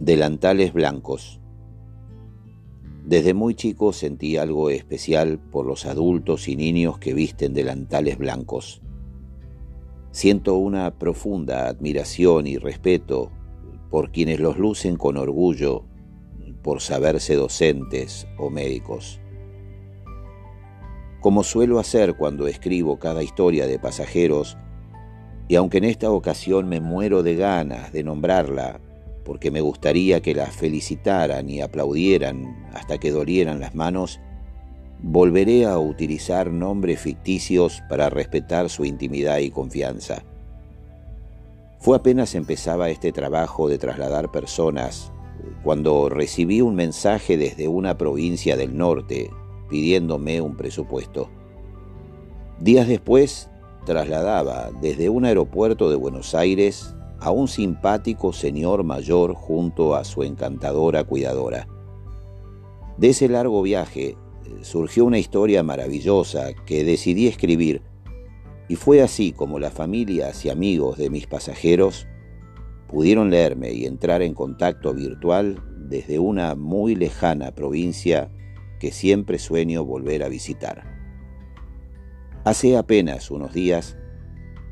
Delantales blancos. Desde muy chico sentí algo especial por los adultos y niños que visten delantales blancos. Siento una profunda admiración y respeto por quienes los lucen con orgullo por saberse docentes o médicos. Como suelo hacer cuando escribo cada historia de pasajeros, y aunque en esta ocasión me muero de ganas de nombrarla porque me gustaría que la felicitaran y aplaudieran hasta que dolieran las manos, volveré a utilizar nombres ficticios para respetar su intimidad y confianza. Fue apenas empezaba este trabajo de trasladar personas cuando recibí un mensaje desde una provincia del norte pidiéndome un presupuesto. Días después trasladaba desde un aeropuerto de Buenos Aires a un simpático señor mayor junto a su encantadora cuidadora. De ese largo viaje eh, surgió una historia maravillosa que decidí escribir, y fue así como las familias y amigos de mis pasajeros pudieron leerme y entrar en contacto virtual desde una muy lejana provincia que siempre sueño volver a visitar. Hace apenas unos días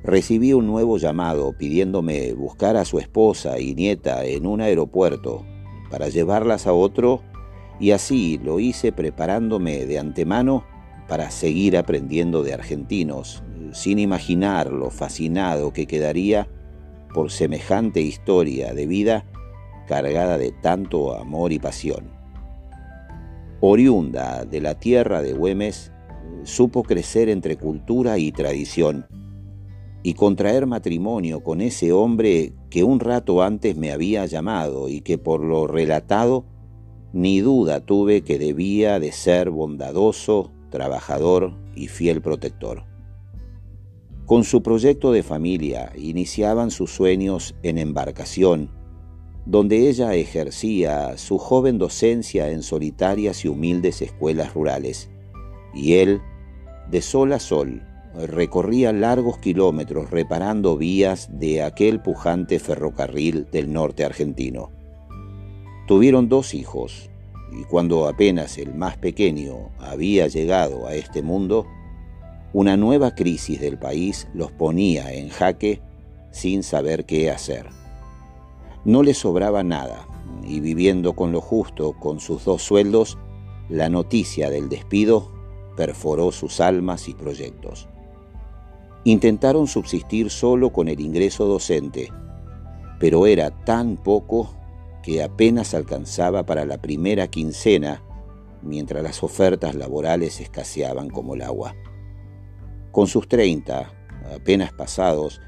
recibí un nuevo llamado pidiéndome buscar a su esposa y nieta en un aeropuerto para llevarlas a otro y así lo hice preparándome de antemano para seguir aprendiendo de argentinos, sin imaginar lo fascinado que quedaría por semejante historia de vida cargada de tanto amor y pasión. Oriunda de la tierra de Güemes, supo crecer entre cultura y tradición y contraer matrimonio con ese hombre que un rato antes me había llamado y que por lo relatado ni duda tuve que debía de ser bondadoso, trabajador y fiel protector. Con su proyecto de familia iniciaban sus sueños en embarcación, donde ella ejercía su joven docencia en solitarias y humildes escuelas rurales, y él, de sol a sol, recorría largos kilómetros reparando vías de aquel pujante ferrocarril del norte argentino. Tuvieron dos hijos, y cuando apenas el más pequeño había llegado a este mundo, una nueva crisis del país los ponía en jaque sin saber qué hacer. No les sobraba nada, y viviendo con lo justo con sus dos sueldos, la noticia del despido perforó sus almas y proyectos. Intentaron subsistir solo con el ingreso docente, pero era tan poco que apenas alcanzaba para la primera quincena, mientras las ofertas laborales escaseaban como el agua. Con sus treinta, apenas pasados,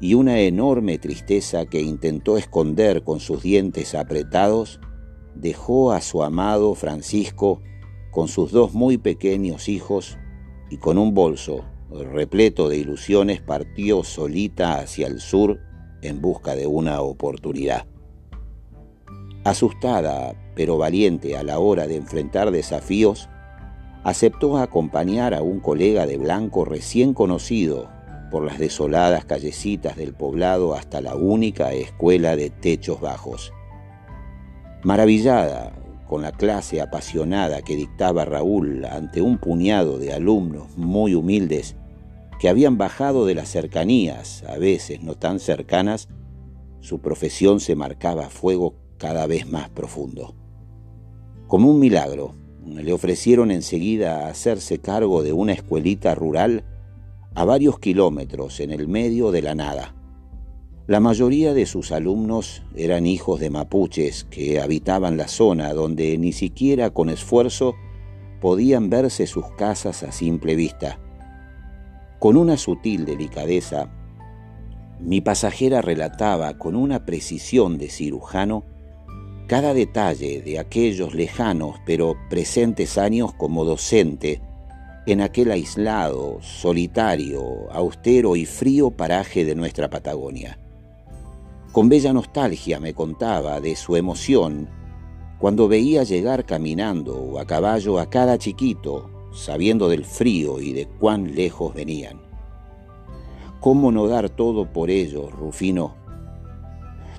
y una enorme tristeza que intentó esconder con sus dientes apretados, dejó a su amado Francisco con sus dos muy pequeños hijos y con un bolso repleto de ilusiones, partió solita hacia el sur en busca de una oportunidad. Asustada, pero valiente a la hora de enfrentar desafíos, aceptó acompañar a un colega de blanco recién conocido por las desoladas callecitas del poblado hasta la única escuela de techos bajos. Maravillada con la clase apasionada que dictaba Raúl ante un puñado de alumnos muy humildes que habían bajado de las cercanías, a veces no tan cercanas, su profesión se marcaba fuego cada vez más profundo. Como un milagro, le ofrecieron enseguida hacerse cargo de una escuelita rural a varios kilómetros en el medio de la nada. La mayoría de sus alumnos eran hijos de mapuches que habitaban la zona donde ni siquiera con esfuerzo podían verse sus casas a simple vista. Con una sutil delicadeza, mi pasajera relataba con una precisión de cirujano cada detalle de aquellos lejanos pero presentes años como docente en aquel aislado, solitario, austero y frío paraje de nuestra Patagonia. Con bella nostalgia me contaba de su emoción cuando veía llegar caminando o a caballo a cada chiquito, sabiendo del frío y de cuán lejos venían. ¿Cómo no dar todo por ellos, Rufino?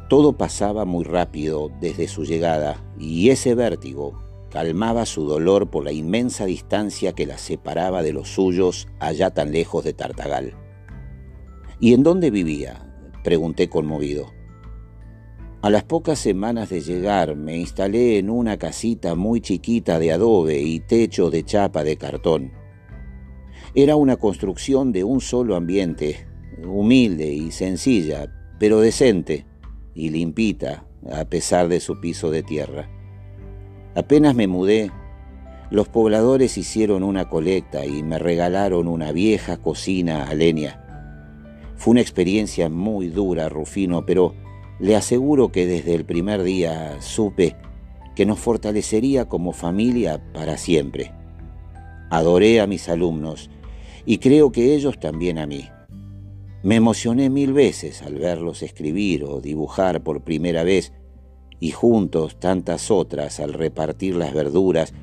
Todo pasaba muy rápido desde su llegada y ese vértigo calmaba su dolor por la inmensa distancia que la separaba de los suyos allá tan lejos de Tartagal. ¿Y en dónde vivía? pregunté conmovido. A las pocas semanas de llegar me instalé en una casita muy chiquita de adobe y techo de chapa de cartón. Era una construcción de un solo ambiente, humilde y sencilla, pero decente y limpita a pesar de su piso de tierra. Apenas me mudé, los pobladores hicieron una colecta y me regalaron una vieja cocina a leña. Fue una experiencia muy dura, Rufino, pero le aseguro que desde el primer día supe que nos fortalecería como familia para siempre. Adoré a mis alumnos y creo que ellos también a mí. Me emocioné mil veces al verlos escribir o dibujar por primera vez y juntos tantas otras al repartir las verduras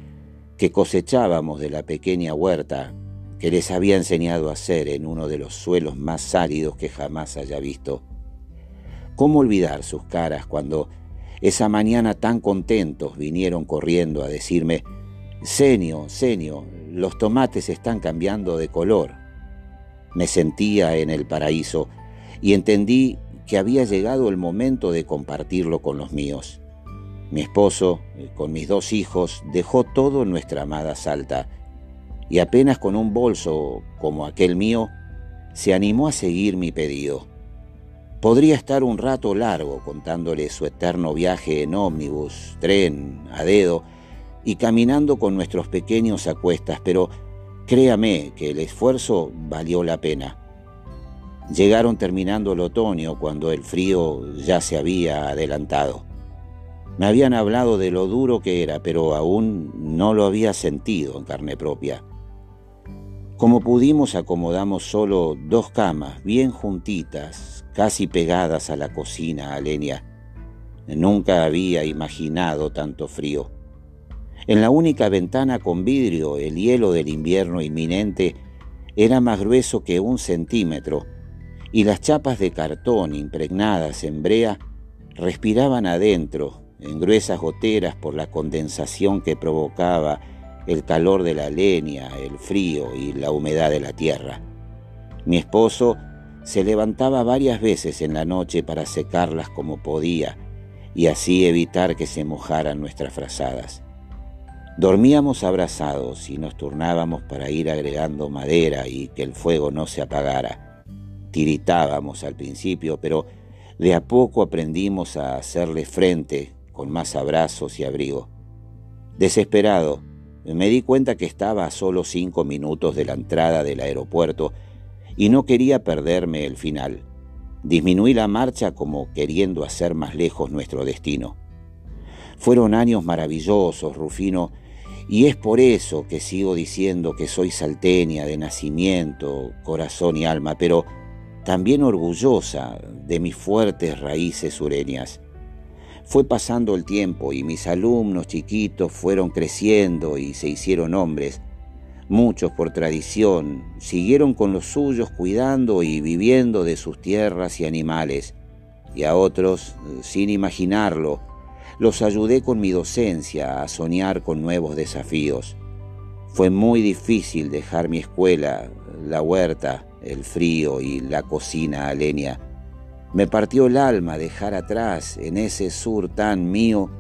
que cosechábamos de la pequeña huerta que les había enseñado a hacer en uno de los suelos más áridos que jamás haya visto. ¿Cómo olvidar sus caras cuando esa mañana tan contentos vinieron corriendo a decirme, Senio, Senio, los tomates están cambiando de color? Me sentía en el paraíso y entendí que había llegado el momento de compartirlo con los míos. Mi esposo, eh, con mis dos hijos, dejó todo en nuestra amada Salta y apenas con un bolso como aquel mío, se animó a seguir mi pedido. Podría estar un rato largo contándole su eterno viaje en ómnibus, tren, a dedo y caminando con nuestros pequeños a cuestas, pero créame que el esfuerzo valió la pena. Llegaron terminando el otoño cuando el frío ya se había adelantado. Me habían hablado de lo duro que era, pero aún no lo había sentido en carne propia. Como pudimos acomodamos solo dos camas bien juntitas, casi pegadas a la cocina a leña. Nunca había imaginado tanto frío. En la única ventana con vidrio el hielo del invierno inminente era más grueso que un centímetro y las chapas de cartón impregnadas en brea respiraban adentro, en gruesas goteras por la condensación que provocaba el calor de la leña, el frío y la humedad de la tierra. Mi esposo se levantaba varias veces en la noche para secarlas como podía y así evitar que se mojaran nuestras frazadas. Dormíamos abrazados y nos turnábamos para ir agregando madera y que el fuego no se apagara. Tiritábamos al principio, pero de a poco aprendimos a hacerle frente con más abrazos y abrigo. Desesperado, me di cuenta que estaba a solo cinco minutos de la entrada del aeropuerto y no quería perderme el final. Disminuí la marcha como queriendo hacer más lejos nuestro destino. Fueron años maravillosos, Rufino, y es por eso que sigo diciendo que soy salteña de nacimiento, corazón y alma, pero también orgullosa de mis fuertes raíces sureñas. Fue pasando el tiempo y mis alumnos chiquitos fueron creciendo y se hicieron hombres. Muchos por tradición siguieron con los suyos cuidando y viviendo de sus tierras y animales, y a otros, sin imaginarlo, los ayudé con mi docencia a soñar con nuevos desafíos. Fue muy difícil dejar mi escuela, la huerta, el frío y la cocina a. Me partió el alma dejar atrás, en ese sur tan mío,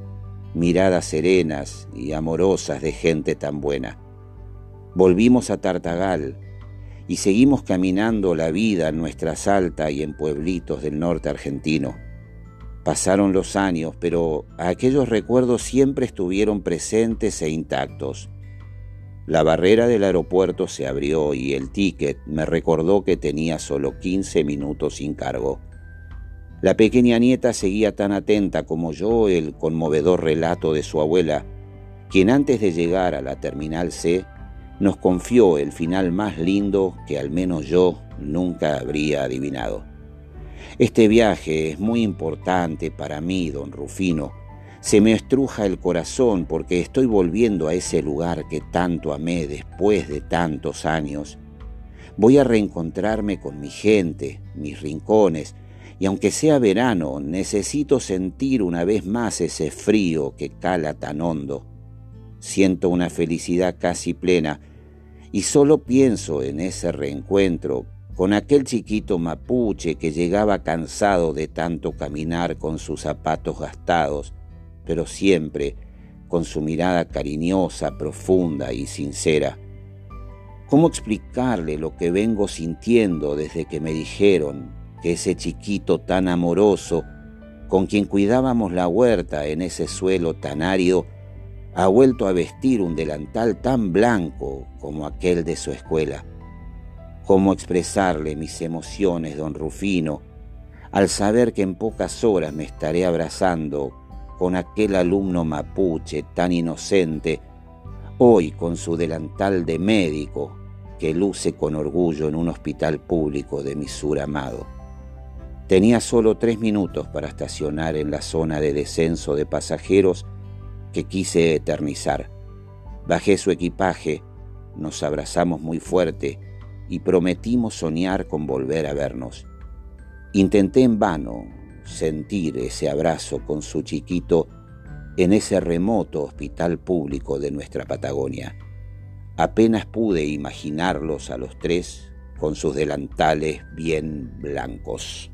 miradas serenas y amorosas de gente tan buena. Volvimos a Tartagal y seguimos caminando la vida en nuestra salta y en pueblitos del norte argentino. Pasaron los años, pero aquellos recuerdos siempre estuvieron presentes e intactos. La barrera del aeropuerto se abrió y el ticket me recordó que tenía solo 15 minutos sin cargo. La pequeña nieta seguía tan atenta como yo el conmovedor relato de su abuela, quien antes de llegar a la Terminal C nos confió el final más lindo que al menos yo nunca habría adivinado. Este viaje es muy importante para mí, don Rufino, se me estruja el corazón porque estoy volviendo a ese lugar que tanto amé después de tantos años. Voy a reencontrarme con mi gente, mis rincones, y aunque sea verano, necesito sentir una vez más ese frío que cala tan hondo. Siento una felicidad casi plena y solo pienso en ese reencuentro con aquel chiquito mapuche que llegaba cansado de tanto caminar con sus zapatos gastados, pero siempre con su mirada cariñosa, profunda y sincera. ¿Cómo explicarle lo que vengo sintiendo desde que me dijeron que ese chiquito tan amoroso, con quien cuidábamos la huerta en ese suelo tan árido, ha vuelto a vestir un delantal tan blanco como aquel de su escuela? ¿Cómo expresarle mis emociones, don Rufino, al saber que en pocas horas me estaré abrazando con aquel alumno mapuche tan inocente, hoy con su delantal de médico que luce con orgullo en un hospital público de mi sur amado. Tenía solo tres minutos para estacionar en la zona de descenso de pasajeros que quise eternizar. Bajé su equipaje, nos abrazamos muy fuerte y prometimos soñar con volver a vernos. Intenté en vano sentir ese abrazo con su chiquito en ese remoto hospital público de nuestra Patagonia. Apenas pude imaginarlos a los tres con sus delantales bien blancos.